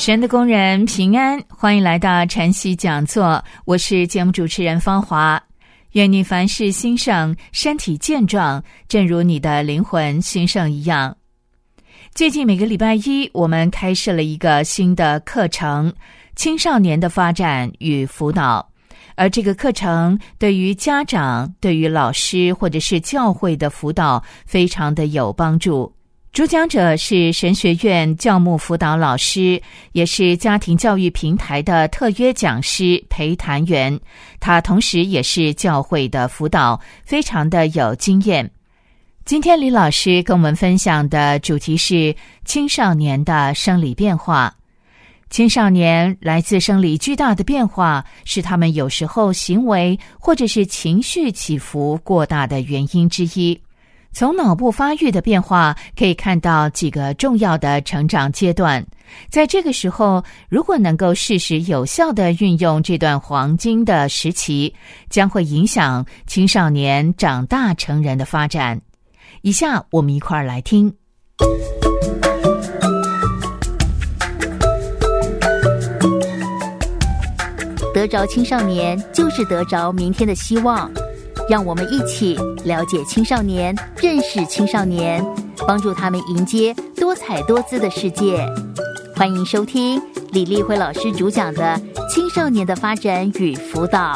神的工人平安，欢迎来到晨曦讲座。我是节目主持人芳华。愿你凡事兴盛，身体健壮，正如你的灵魂兴盛一样。最近每个礼拜一，我们开设了一个新的课程——青少年的发展与辅导。而这个课程对于家长、对于老师或者是教会的辅导，非常的有帮助。主讲者是神学院教牧辅导老师，也是家庭教育平台的特约讲师陪谈员。他同时也是教会的辅导，非常的有经验。今天李老师跟我们分享的主题是青少年的生理变化。青少年来自生理巨大的变化，是他们有时候行为或者是情绪起伏过大的原因之一。从脑部发育的变化可以看到几个重要的成长阶段，在这个时候，如果能够适时有效的运用这段黄金的时期，将会影响青少年长大成人的发展。以下我们一块儿来听。得着青少年，就是得着明天的希望。让我们一起了解青少年，认识青少年，帮助他们迎接多彩多姿的世界。欢迎收听李丽辉老师主讲的《青少年的发展与辅导》。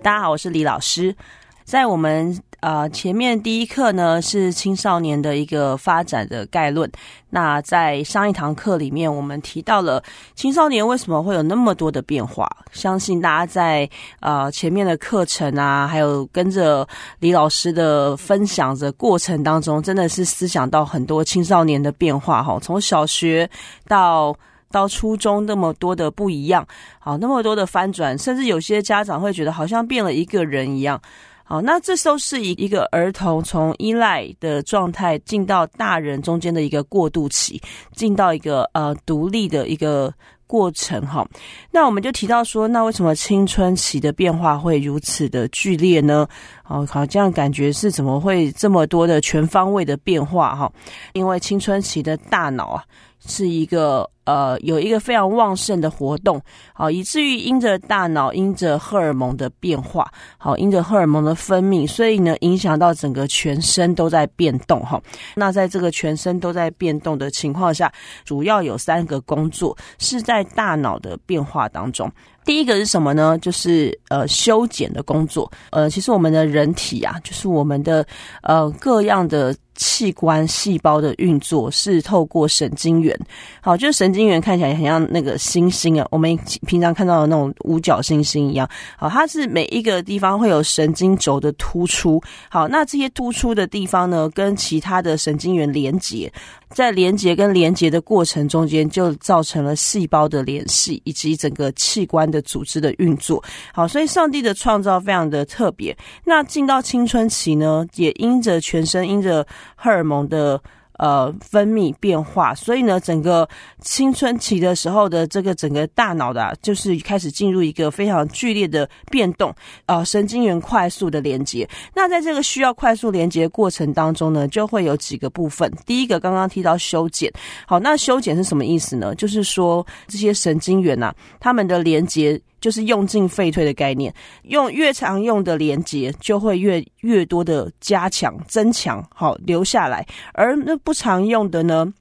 大家好，我是李老师，在我们。啊，前面第一课呢是青少年的一个发展的概论。那在上一堂课里面，我们提到了青少年为什么会有那么多的变化。相信大家在呃前面的课程啊，还有跟着李老师的分享的过程当中，真的是思想到很多青少年的变化哈。从小学到到初中，那么多的不一样，好，那么多的翻转，甚至有些家长会觉得好像变了一个人一样。好，那这都是一一个儿童从依赖的状态进到大人中间的一个过渡期，进到一个呃独立的一个过程哈。那我们就提到说，那为什么青春期的变化会如此的剧烈呢？哦，好，这样感觉是怎么会这么多的全方位的变化哈？因为青春期的大脑啊。是一个呃，有一个非常旺盛的活动，好，以至于因着大脑因着荷尔蒙的变化，好，因着荷尔蒙的分泌，所以呢，影响到整个全身都在变动哈。那在这个全身都在变动的情况下，主要有三个工作是在大脑的变化当中。第一个是什么呢？就是呃修剪的工作。呃，其实我们的人体啊，就是我们的呃各样的器官细胞的运作是透过神经元。好，就是神经元看起来很像那个星星啊，我们平常看到的那种五角星星一样。好，它是每一个地方会有神经轴的突出。好，那这些突出的地方呢，跟其他的神经元连接。在连接跟连接的过程中间，就造成了细胞的联系以及整个器官的组织的运作。好，所以上帝的创造非常的特别。那进到青春期呢，也因着全身因着荷尔蒙的。呃，分泌变化，所以呢，整个青春期的时候的这个整个大脑的，就是开始进入一个非常剧烈的变动，呃，神经元快速的连接。那在这个需要快速连接过程当中呢，就会有几个部分。第一个刚刚提到修剪，好，那修剪是什么意思呢？就是说这些神经元呐，它们的连接。就是用进废退的概念，用越常用的连接就会越越多的加强增强，好留下来；而那不常用的呢，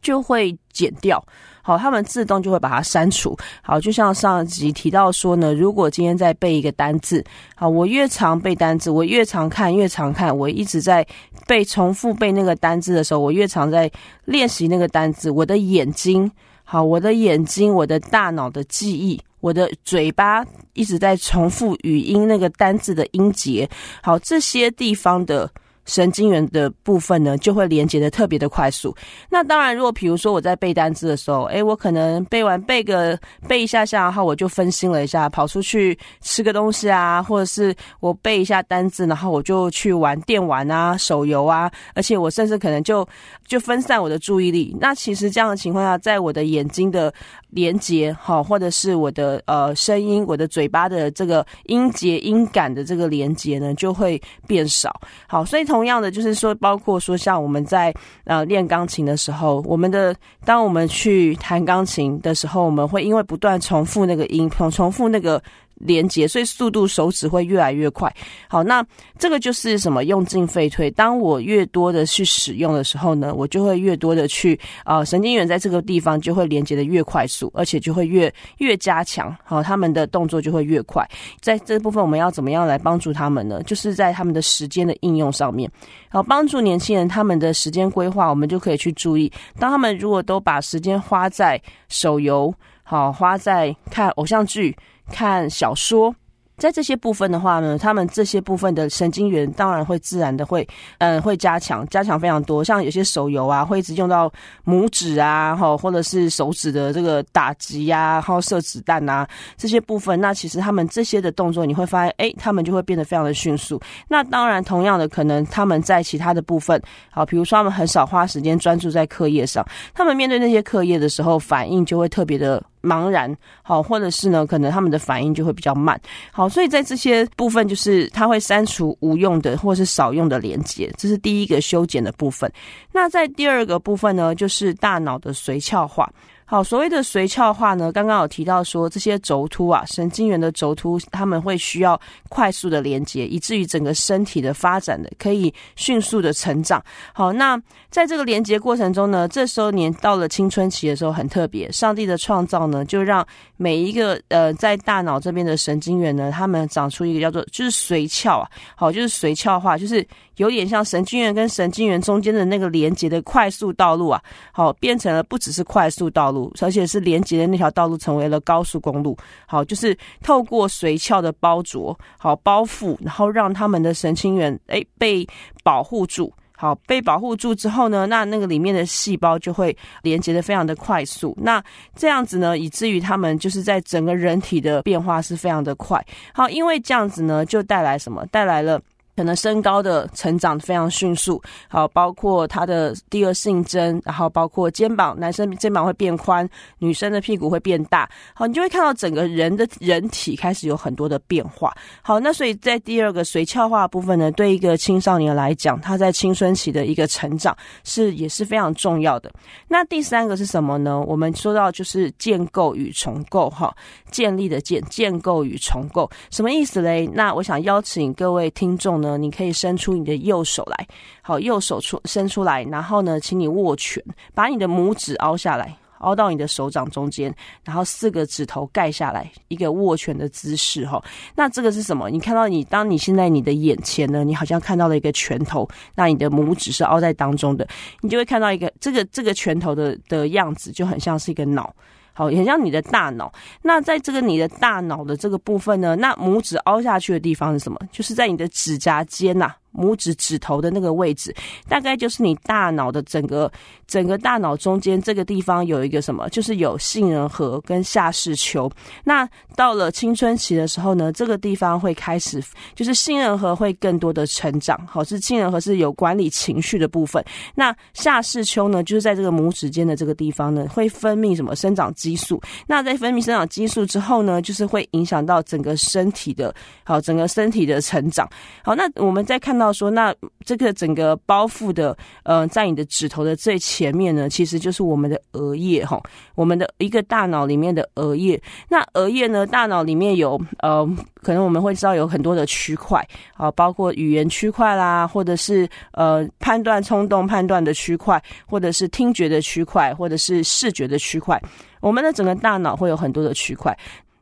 就会减掉，好，他们自动就会把它删除。好，就像上集提到说呢，如果今天在背一个单字，好，我越常背单字，我越常看，越常看，我一直在背重复背那个单字的时候，我越常在练习那个单字，我的眼睛，好，我的眼睛，我的大脑的记忆。我的嘴巴一直在重复语音那个单字的音节，好，这些地方的。神经元的部分呢，就会连接的特别的快速。那当然，如果比如说我在背单词的时候，诶，我可能背完背个背一下下，然后我就分心了一下，跑出去吃个东西啊，或者是我背一下单字，然后我就去玩电玩啊、手游啊，而且我甚至可能就就分散我的注意力。那其实这样的情况下，在我的眼睛的连接，好，或者是我的呃声音、我的嘴巴的这个音节、音感的这个连接呢，就会变少。好，所以同样的，就是说，包括说，像我们在呃练钢琴的时候，我们的当我们去弹钢琴的时候，我们会因为不断重复那个音，重重复那个。连接，所以速度手指会越来越快。好，那这个就是什么？用进废退。当我越多的去使用的时候呢，我就会越多的去啊，神经元在这个地方就会连接的越快速，而且就会越越加强。好，他们的动作就会越快。在这部分，我们要怎么样来帮助他们呢？就是在他们的时间的应用上面，好，帮助年轻人他们的时间规划，我们就可以去注意。当他们如果都把时间花在手游，好，花在看偶像剧。看小说。在这些部分的话呢，他们这些部分的神经元当然会自然的会，嗯，会加强，加强非常多。像有些手游啊，会一直用到拇指啊，哈，或者是手指的这个打击呀，然后射子弹啊这些部分。那其实他们这些的动作，你会发现，哎，他们就会变得非常的迅速。那当然，同样的，可能他们在其他的部分，好，比如说他们很少花时间专注在课业上，他们面对那些课业的时候，反应就会特别的茫然，好，或者是呢，可能他们的反应就会比较慢，好。所以在这些部分，就是他会删除无用的或是少用的连接，这是第一个修剪的部分。那在第二个部分呢，就是大脑的髓鞘化。好，所谓的髓鞘化呢，刚刚有提到说这些轴突啊，神经元的轴突，他们会需要快速的连接，以至于整个身体的发展的可以迅速的成长。好，那在这个连接过程中呢，这时候年到了青春期的时候很特别，上帝的创造呢，就让每一个呃在大脑这边的神经元呢，他们长出一个叫做就是髓鞘啊，好，就是髓鞘化，就是有点像神经元跟神经元中间的那个连接的快速道路啊，好，变成了不只是快速道路。路而且是连接的那条道路成为了高速公路。好，就是透过髓鞘的包着，好包覆，然后让他们的神经元哎被保护住。好，被保护住之后呢，那那个里面的细胞就会连接的非常的快速。那这样子呢，以至于他们就是在整个人体的变化是非常的快。好，因为这样子呢，就带来什么？带来了。可能身高的成长非常迅速，好，包括他的第二性征，然后包括肩膀，男生肩膀会变宽，女生的屁股会变大，好，你就会看到整个人的人体开始有很多的变化。好，那所以在第二个髓鞘化部分呢，对一个青少年来讲，他在青春期的一个成长是也是非常重要的。那第三个是什么呢？我们说到就是建构与重构，哈，建立的建，建构与重构，什么意思嘞？那我想邀请各位听众。呢，你可以伸出你的右手来，好，右手出伸出来，然后呢，请你握拳，把你的拇指凹下来，凹到你的手掌中间，然后四个指头盖下来，一个握拳的姿势哈。那这个是什么？你看到你，当你现在你的眼前呢，你好像看到了一个拳头，那你的拇指是凹在当中的，你就会看到一个这个这个拳头的的样子，就很像是一个脑。好，很像你的大脑。那在这个你的大脑的这个部分呢，那拇指凹下去的地方是什么？就是在你的指甲尖呐。拇指指头的那个位置，大概就是你大脑的整个整个大脑中间这个地方有一个什么，就是有杏仁核跟下视丘。那到了青春期的时候呢，这个地方会开始，就是杏仁核会更多的成长。好，是杏仁核是有管理情绪的部分。那下视丘呢，就是在这个拇指尖的这个地方呢，会分泌什么生长激素。那在分泌生长激素之后呢，就是会影响到整个身体的，好，整个身体的成长。好，那我们再看到。到说，那这个整个包覆的，呃，在你的指头的最前面呢，其实就是我们的额叶哈，我们的一个大脑里面的额叶。那额叶呢，大脑里面有呃，可能我们会知道有很多的区块啊，包括语言区块啦，或者是呃判断冲动判断的区块，或者是听觉的区块，或者是视觉的区块。我们的整个大脑会有很多的区块。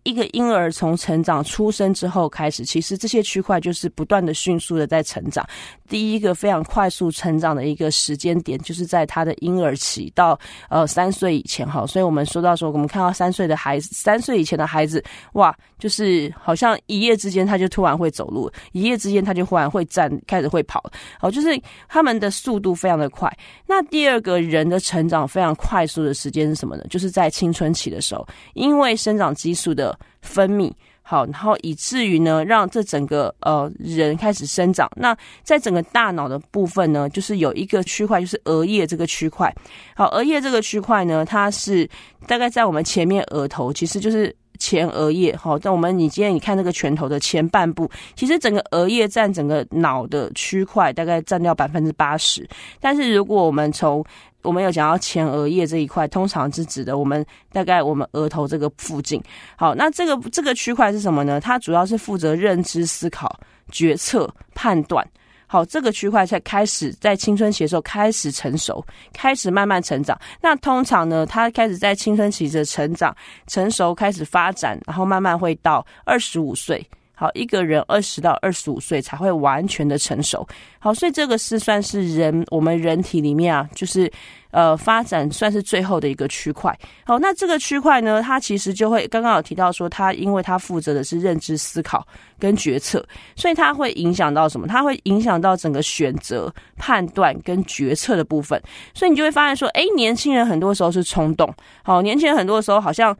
一个婴儿从成长出生之后开始，其实这些区块就是不断的迅速的在成长。第一个非常快速成长的一个时间点，就是在他的婴儿期到呃三岁以前哈。所以我们说到说，我们看到三岁的孩子，三岁以前的孩子，哇，就是好像一夜之间他就突然会走路，一夜之间他就忽然会站，开始会跑，哦，就是他们的速度非常的快。那第二个人的成长非常快速的时间是什么呢？就是在青春期的时候，因为生长激素的分泌。好，然后以至于呢，让这整个呃人开始生长。那在整个大脑的部分呢，就是有一个区块，就是额叶这个区块。好，额叶这个区块呢，它是大概在我们前面额头，其实就是前额叶。好，在我们你今天你看那个拳头的前半部，其实整个额叶占整个脑的区块大概占掉百分之八十。但是如果我们从我们有讲到前额叶这一块，通常是指的我们大概我们额头这个附近。好，那这个这个区块是什么呢？它主要是负责认知、思考、决策、判断。好，这个区块才开始在青春期的时候开始成熟，开始慢慢成长。那通常呢，他开始在青春期的成长、成熟开始发展，然后慢慢会到二十五岁。好，一个人二十到二十五岁才会完全的成熟。好，所以这个是算是人我们人体里面啊，就是呃发展算是最后的一个区块。好，那这个区块呢，它其实就会刚刚有提到说，它因为它负责的是认知、思考跟决策，所以它会影响到什么？它会影响到整个选择、判断跟决策的部分。所以你就会发现说，哎，年轻人很多时候是冲动。好，年轻人很多时候好像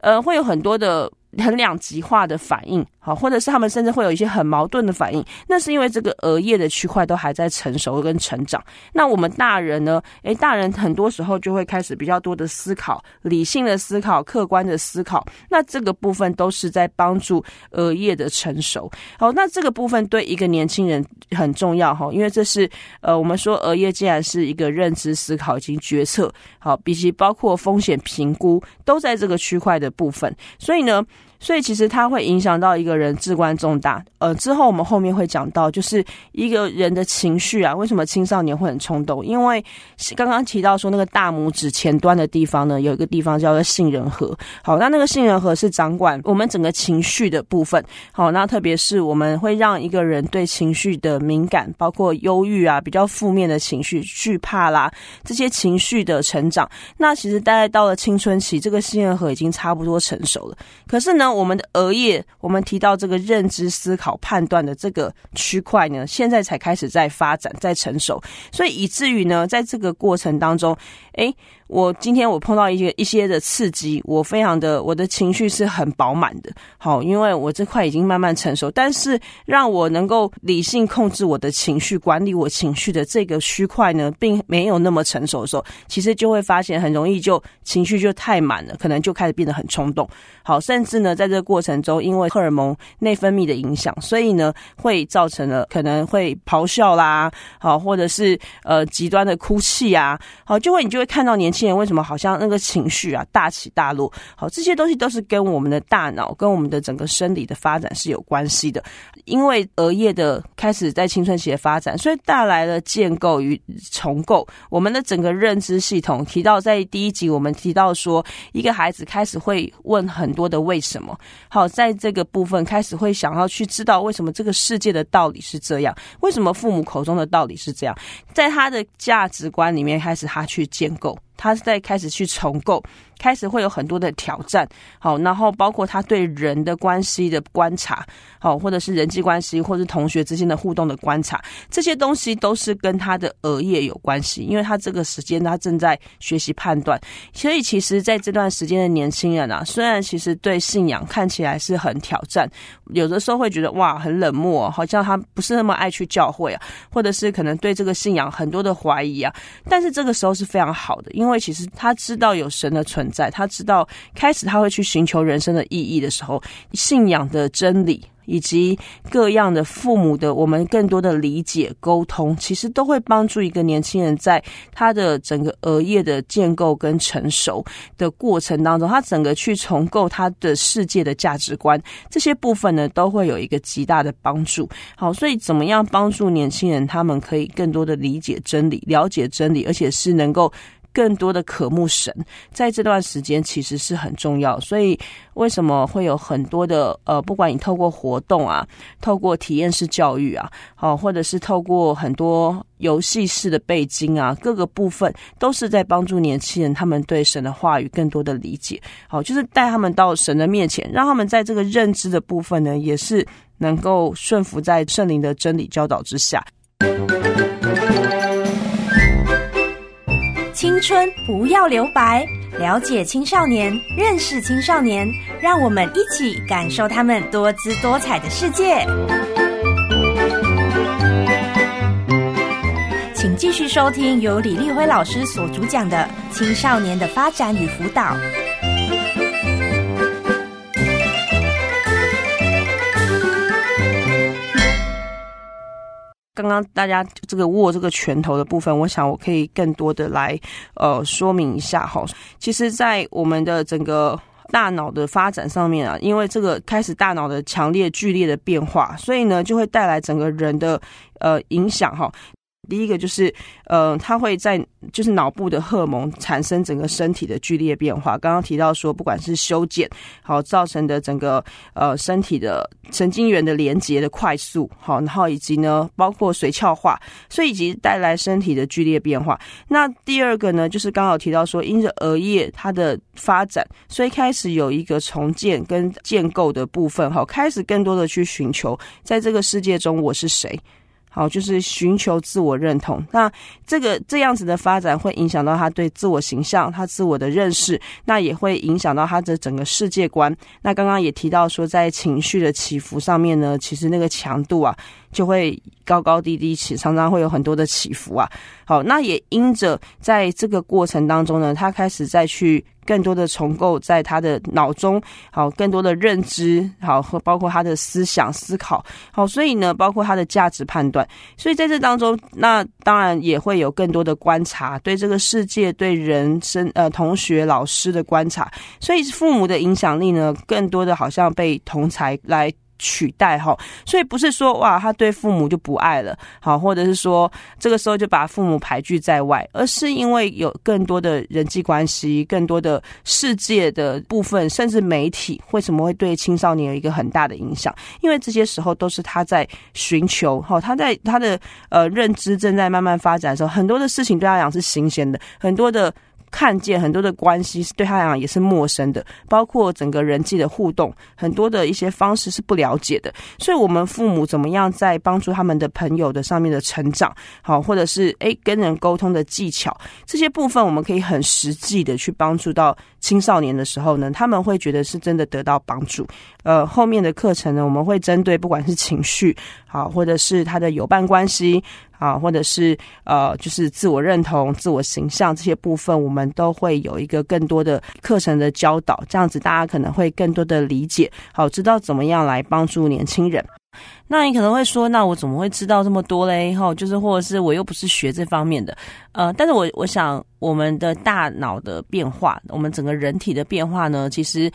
呃会有很多的。很两极化的反应，好，或者是他们甚至会有一些很矛盾的反应，那是因为这个额叶的区块都还在成熟跟成长。那我们大人呢？诶，大人很多时候就会开始比较多的思考，理性的思考，客观的思考。那这个部分都是在帮助额叶的成熟。好，那这个部分对一个年轻人很重要哈，因为这是呃，我们说额叶既然是一个认知、思考以及决策，好，以及包括风险评估都在这个区块的部分，所以呢。所以其实它会影响到一个人至关重大。呃，之后我们后面会讲到，就是一个人的情绪啊，为什么青少年会很冲动？因为刚刚提到说那个大拇指前端的地方呢，有一个地方叫做杏仁核。好，那那个杏仁核是掌管我们整个情绪的部分。好，那特别是我们会让一个人对情绪的敏感，包括忧郁啊，比较负面的情绪、惧怕啦这些情绪的成长。那其实大概到了青春期，这个杏仁核已经差不多成熟了。可是呢？我们的额叶，我们提到这个认知、思考、判断的这个区块呢，现在才开始在发展、在成熟，所以以至于呢，在这个过程当中，诶。我今天我碰到一些一些的刺激，我非常的我的情绪是很饱满的，好，因为我这块已经慢慢成熟。但是让我能够理性控制我的情绪、管理我情绪的这个区块呢，并没有那么成熟的时候，其实就会发现很容易就情绪就太满了，可能就开始变得很冲动。好，甚至呢，在这个过程中，因为荷尔蒙内分泌的影响，所以呢，会造成了可能会咆哮啦，好，或者是呃极端的哭泣啊，好，就会你就会看到年轻。为什么好像那个情绪啊大起大落？好，这些东西都是跟我们的大脑、跟我们的整个生理的发展是有关系的。因为额叶的开始在青春期的发展，所以带来了建构与重构我们的整个认知系统。提到在第一集，我们提到说，一个孩子开始会问很多的为什么。好，在这个部分开始会想要去知道为什么这个世界的道理是这样，为什么父母口中的道理是这样，在他的价值观里面开始他去建构。他是在开始去重构，开始会有很多的挑战，好，然后包括他对人的关系的观察，好，或者是人际关系，或是同学之间的互动的观察，这些东西都是跟他的额叶有关系，因为他这个时间他正在学习判断，所以其实在这段时间的年轻人啊，虽然其实对信仰看起来是很挑战，有的时候会觉得哇很冷漠，好像他不是那么爱去教会啊，或者是可能对这个信仰很多的怀疑啊，但是这个时候是非常好的，因因为其实他知道有神的存在，他知道开始他会去寻求人生的意义的时候，信仰的真理。以及各样的父母的，我们更多的理解沟通，其实都会帮助一个年轻人在他的整个额叶的建构跟成熟的过程当中，他整个去重构他的世界的价值观，这些部分呢，都会有一个极大的帮助。好，所以怎么样帮助年轻人，他们可以更多的理解真理，了解真理，而且是能够。更多的渴慕神，在这段时间其实是很重要。所以为什么会有很多的呃，不管你透过活动啊，透过体验式教育啊，好，或者是透过很多游戏式的背经啊，各个部分都是在帮助年轻人他们对神的话语更多的理解。好，就是带他们到神的面前，让他们在这个认知的部分呢，也是能够顺服在圣灵的真理教导之下。青春不要留白，了解青少年，认识青少年，让我们一起感受他们多姿多彩的世界。请继续收听由李立辉老师所主讲的《青少年的发展与辅导》。刚刚大家这个握这个拳头的部分，我想我可以更多的来呃说明一下哈。其实，在我们的整个大脑的发展上面啊，因为这个开始大脑的强烈剧烈的变化，所以呢就会带来整个人的呃影响哈。第一个就是，呃，它会在就是脑部的荷尔蒙产生整个身体的剧烈变化。刚刚提到说，不管是修剪好造成的整个呃身体的神经元的连接的快速好，然后以及呢包括髓鞘化，所以以及带来身体的剧烈变化。那第二个呢，就是刚好提到说，因着额叶它的发展，所以开始有一个重建跟建构的部分好，开始更多的去寻求在这个世界中我是谁。好，就是寻求自我认同。那这个这样子的发展会影响到他对自我形象、他自我的认识，那也会影响到他的整个世界观。那刚刚也提到说，在情绪的起伏上面呢，其实那个强度啊，就会高高低低起，常常会有很多的起伏啊。好，那也因着在这个过程当中呢，他开始再去。更多的重构在他的脑中，好，更多的认知，好，和包括他的思想思考，好，所以呢，包括他的价值判断，所以在这当中，那当然也会有更多的观察，对这个世界、对人生、呃，同学、老师的观察，所以父母的影响力呢，更多的好像被同才来。取代哈，所以不是说哇，他对父母就不爱了，好，或者是说这个时候就把父母排拒在外，而是因为有更多的人际关系、更多的世界的部分，甚至媒体，为什么会对青少年有一个很大的影响？因为这些时候都是他在寻求，哈，他在他的呃认知正在慢慢发展的时候，很多的事情对他讲是新鲜的，很多的。看见很多的关系是对他来讲也是陌生的，包括整个人际的互动，很多的一些方式是不了解的。所以，我们父母怎么样在帮助他们的朋友的上面的成长，好，或者是诶跟人沟通的技巧这些部分，我们可以很实际的去帮助到青少年的时候呢，他们会觉得是真的得到帮助。呃，后面的课程呢，我们会针对不管是情绪好，或者是他的友伴关系。啊，或者是呃，就是自我认同、自我形象这些部分，我们都会有一个更多的课程的教导，这样子大家可能会更多的理解，好，知道怎么样来帮助年轻人。那你可能会说，那我怎么会知道这么多嘞？哈，就是或者是我又不是学这方面的，呃，但是我我想，我们的大脑的变化，我们整个人体的变化呢，其实。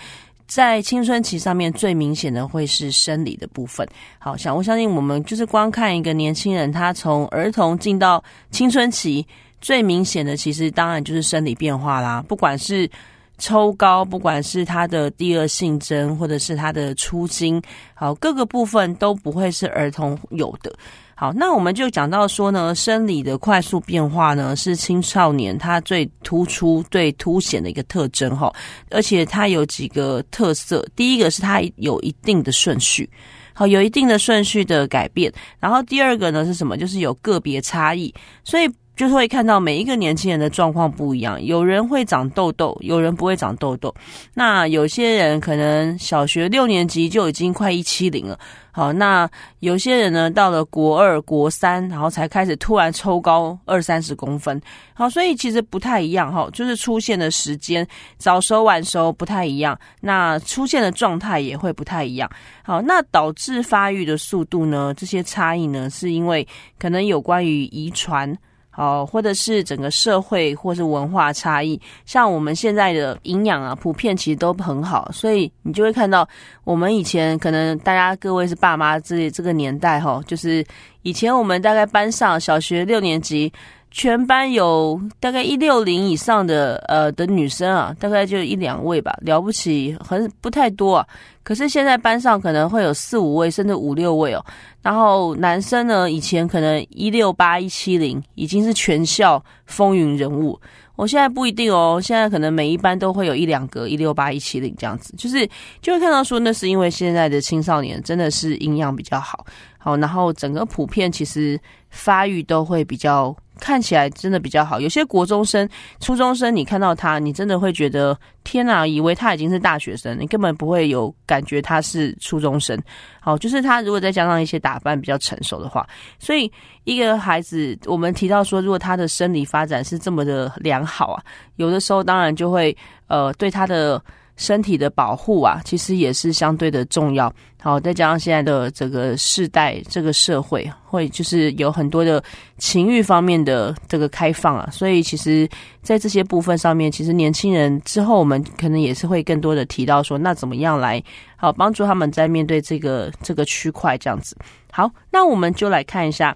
在青春期上面最明显的会是生理的部分。好，想我相信我们就是光看一个年轻人，他从儿童进到青春期，最明显的其实当然就是生理变化啦。不管是抽高，不管是他的第二性征，或者是他的出精，好，各个部分都不会是儿童有的。好，那我们就讲到说呢，生理的快速变化呢，是青少年他最突出、最凸显的一个特征哈，而且它有几个特色。第一个是它有一定的顺序，好，有一定的顺序的改变。然后第二个呢是什么？就是有个别差异，所以。就是会看到每一个年轻人的状况不一样，有人会长痘痘，有人不会长痘痘。那有些人可能小学六年级就已经快一七零了，好，那有些人呢到了国二、国三，然后才开始突然抽高二三十公分，好，所以其实不太一样哈，就是出现的时间早熟晚熟不太一样，那出现的状态也会不太一样。好，那导致发育的速度呢，这些差异呢，是因为可能有关于遗传。哦，或者是整个社会或是文化差异，像我们现在的营养啊，普遍其实都很好，所以你就会看到，我们以前可能大家各位是爸妈这这个年代哈，就是以前我们大概班上小学六年级全班有大概一六零以上的呃的女生啊，大概就一两位吧，了不起，很不太多啊。可是现在班上可能会有四五位，甚至五六位哦。然后男生呢，以前可能一六八一七零已经是全校风云人物。我现在不一定哦，现在可能每一班都会有一两个一六八一七零这样子，就是就会看到说，那是因为现在的青少年真的是营养比较好，好，然后整个普遍其实发育都会比较。看起来真的比较好，有些国中生、初中生，你看到他，你真的会觉得天哪，以为他已经是大学生，你根本不会有感觉他是初中生。好，就是他如果再加上一些打扮比较成熟的话，所以一个孩子，我们提到说，如果他的生理发展是这么的良好啊，有的时候当然就会呃对他的。身体的保护啊，其实也是相对的重要。好，再加上现在的这个世代，这个社会会就是有很多的情欲方面的这个开放啊，所以其实，在这些部分上面，其实年轻人之后，我们可能也是会更多的提到说，那怎么样来好帮助他们在面对这个这个区块这样子。好，那我们就来看一下。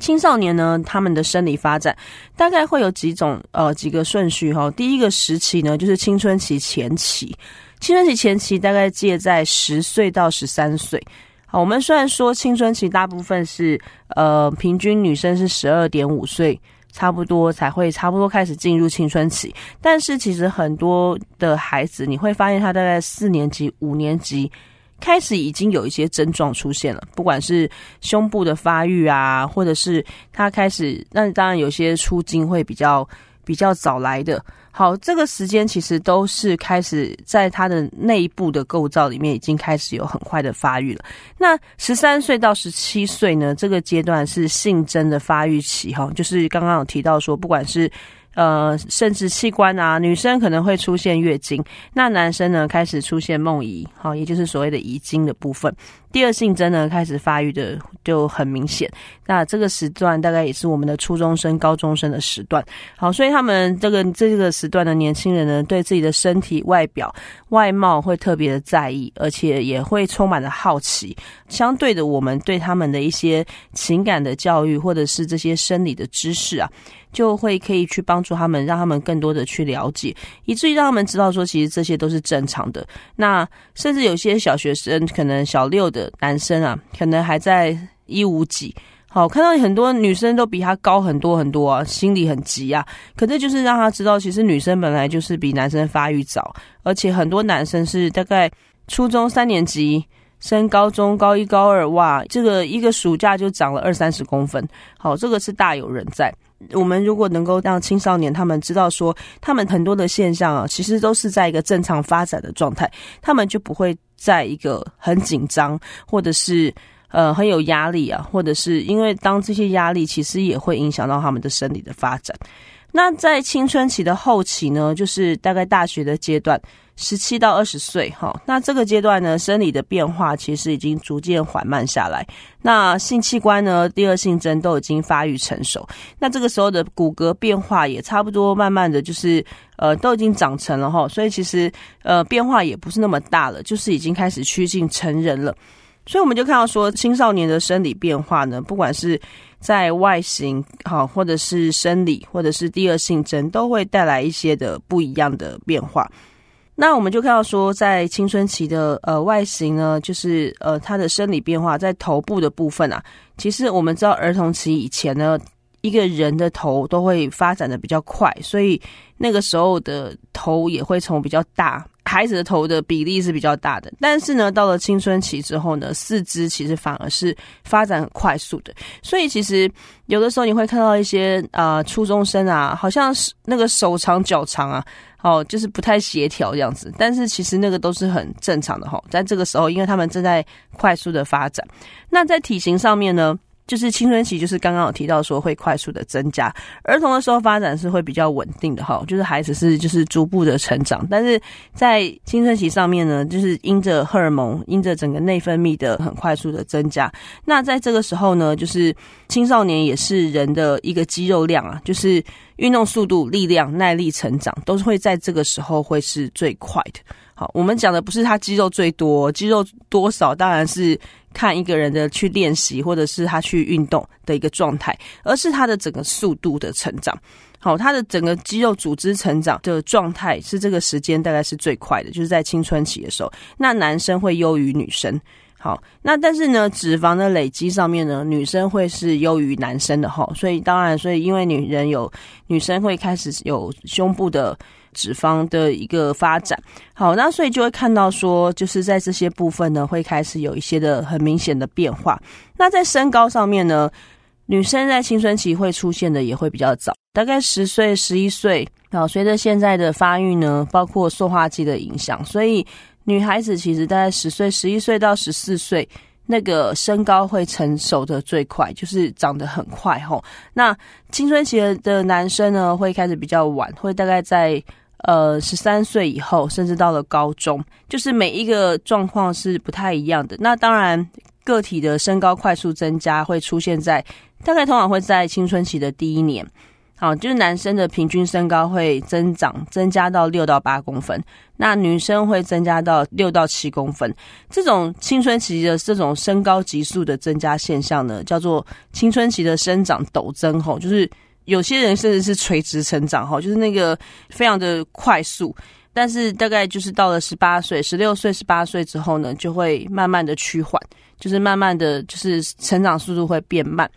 青少年呢，他们的生理发展大概会有几种呃几个顺序哈。第一个时期呢，就是青春期前期。青春期前期大概介在十岁到十三岁。好，我们虽然说青春期大部分是呃平均女生是十二点五岁，差不多才会差不多开始进入青春期，但是其实很多的孩子你会发现他大概四年级、五年级。开始已经有一些症状出现了，不管是胸部的发育啊，或者是他开始，那当然有些出经会比较比较早来的。好，这个时间其实都是开始在他的内部的构造里面已经开始有很快的发育了。那十三岁到十七岁呢，这个阶段是性征的发育期，哈，就是刚刚有提到说，不管是。呃，生殖器官啊，女生可能会出现月经，那男生呢开始出现梦遗，好，也就是所谓的遗精的部分。第二性征呢开始发育的就很明显，那这个时段大概也是我们的初中生、高中生的时段。好，所以他们这个这个时段的年轻人呢，对自己的身体外表外貌会特别的在意，而且也会充满了好奇。相对的，我们对他们的一些情感的教育，或者是这些生理的知识啊。就会可以去帮助他们，让他们更多的去了解，以至于让他们知道说，其实这些都是正常的。那甚至有些小学生，可能小六的男生啊，可能还在一五几，好看到很多女生都比他高很多很多啊，心里很急啊。可这就是让他知道，其实女生本来就是比男生发育早，而且很多男生是大概初中三年级升高中高一高二，哇，这个一个暑假就长了二三十公分，好，这个是大有人在。我们如果能够让青少年他们知道说，他们很多的现象啊，其实都是在一个正常发展的状态，他们就不会在一个很紧张，或者是呃很有压力啊，或者是因为当这些压力其实也会影响到他们的生理的发展。那在青春期的后期呢，就是大概大学的阶段。十七到二十岁，哈，那这个阶段呢，生理的变化其实已经逐渐缓慢下来。那性器官呢，第二性征都已经发育成熟。那这个时候的骨骼变化也差不多，慢慢的就是呃，都已经长成了哈。所以其实呃，变化也不是那么大了，就是已经开始趋近成人了。所以我们就看到说，青少年的生理变化呢，不管是在外形好，或者是生理，或者是第二性征，都会带来一些的不一样的变化。那我们就看到说，在青春期的呃外形呢，就是呃他的生理变化，在头部的部分啊，其实我们知道儿童期以前呢，一个人的头都会发展的比较快，所以那个时候的头也会从比较大，孩子的头的比例是比较大的。但是呢，到了青春期之后呢，四肢其实反而是发展很快速的，所以其实有的时候你会看到一些啊初中生啊，好像是那个手长脚长啊。哦，就是不太协调这样子，但是其实那个都是很正常的哈。在这个时候，因为他们正在快速的发展，那在体型上面呢，就是青春期，就是刚刚有提到说会快速的增加。儿童的时候发展是会比较稳定的哈，就是孩子是就是逐步的成长，但是在青春期上面呢，就是因着荷尔蒙，因着整个内分泌的很快速的增加。那在这个时候呢，就是青少年也是人的一个肌肉量啊，就是。运动速度、力量、耐力成长，都是会在这个时候会是最快的。好，我们讲的不是他肌肉最多，肌肉多少当然是看一个人的去练习，或者是他去运动的一个状态，而是他的整个速度的成长。好，他的整个肌肉组织成长的状态是这个时间大概是最快的，就是在青春期的时候。那男生会优于女生。好，那但是呢，脂肪的累积上面呢，女生会是优于男生的哈。所以当然，所以因为女人有女生会开始有胸部的脂肪的一个发展。好，那所以就会看到说，就是在这些部分呢，会开始有一些的很明显的变化。那在身高上面呢？女生在青春期会出现的也会比较早，大概十岁、十一岁啊。随着现在的发育呢，包括塑化剂的影响，所以女孩子其实大概十岁、十一岁到十四岁，那个身高会成熟的最快，就是长得很快吼。那青春期的男生呢，会开始比较晚，会大概在呃十三岁以后，甚至到了高中，就是每一个状况是不太一样的。那当然，个体的身高快速增加会出现在。大概通常会在青春期的第一年，好，就是男生的平均身高会增长增加到六到八公分，那女生会增加到六到七公分。这种青春期的这种身高急速的增加现象呢，叫做青春期的生长陡增。吼，就是有些人甚至是垂直成长，哈，就是那个非常的快速。但是大概就是到了十八岁、十六岁、十八岁之后呢，就会慢慢的趋缓。就是慢慢的就是成长速度会变慢。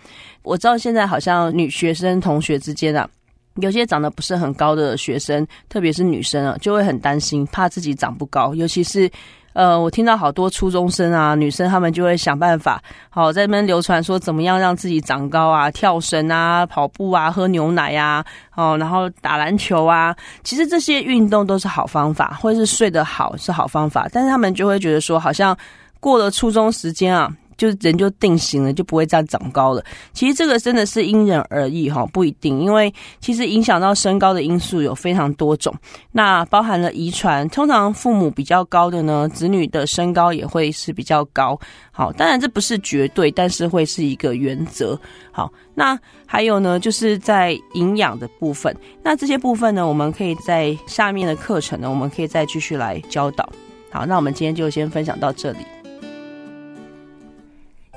我知道现在好像女学生同学之间啊，有些长得不是很高的学生，特别是女生啊，就会很担心，怕自己长不高。尤其是呃，我听到好多初中生啊，女生他们就会想办法，好在那边流传说怎么样让自己长高啊，跳绳啊，跑步啊，喝牛奶呀，哦，然后打篮球啊。其实这些运动都是好方法，或者是睡得好是好方法，但是他们就会觉得说好像。过了初中时间啊，就人就定型了，就不会再长高了。其实这个真的是因人而异哈，不一定，因为其实影响到身高的因素有非常多种，那包含了遗传，通常父母比较高的呢，子女的身高也会是比较高。好，当然这不是绝对，但是会是一个原则。好，那还有呢，就是在营养的部分，那这些部分呢，我们可以在下面的课程呢，我们可以再继续来教导。好，那我们今天就先分享到这里。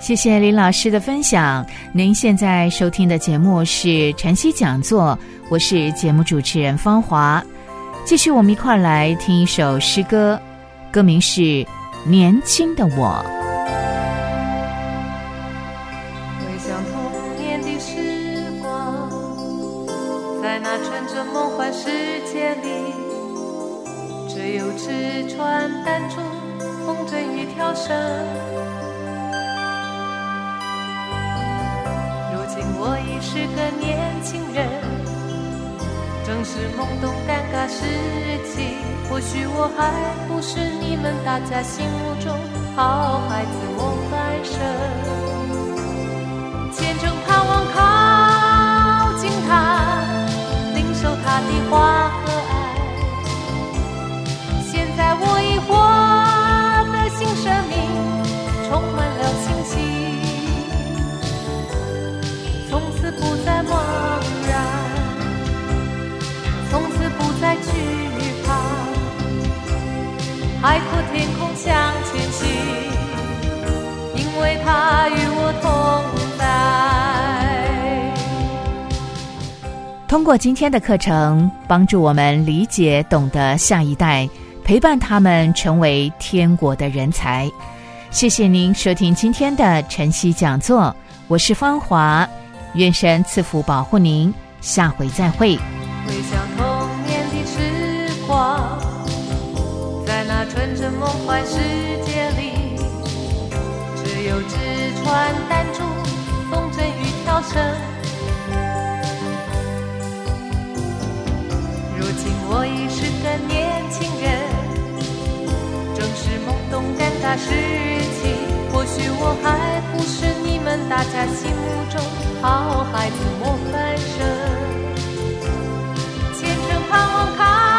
谢谢林老师的分享。您现在收听的节目是晨曦讲座，我是节目主持人芳华。继续，我们一块儿来听一首诗歌，歌名是《年轻的我》。回想童年的时光，在那纯真梦幻世界里，只有纸船弹珠、风筝与跳绳。是个年轻人，正是懵懂尴尬时期。或许我还不是你们大家心目中好孩子模范生，虔诚盼望靠近他，领受他的话和爱。现在我已活得新生命，不再茫然，从此不再惧怕，海阔天空向前行，因为他与我同在。通过今天的课程，帮助我们理解、懂得下一代，陪伴他们成为天国的人才。谢谢您收听今天的晨曦讲座，我是芳华。愿神赐福保护您，下回再会。回想童年的时光，在那纯真梦幻世界里，只有纸船弹珠、风筝与跳绳。如今我已是个年轻人，正是懵懂尴尬时期，或许我还不是你们大家心目中好孩子模范生，虔诚盼望看。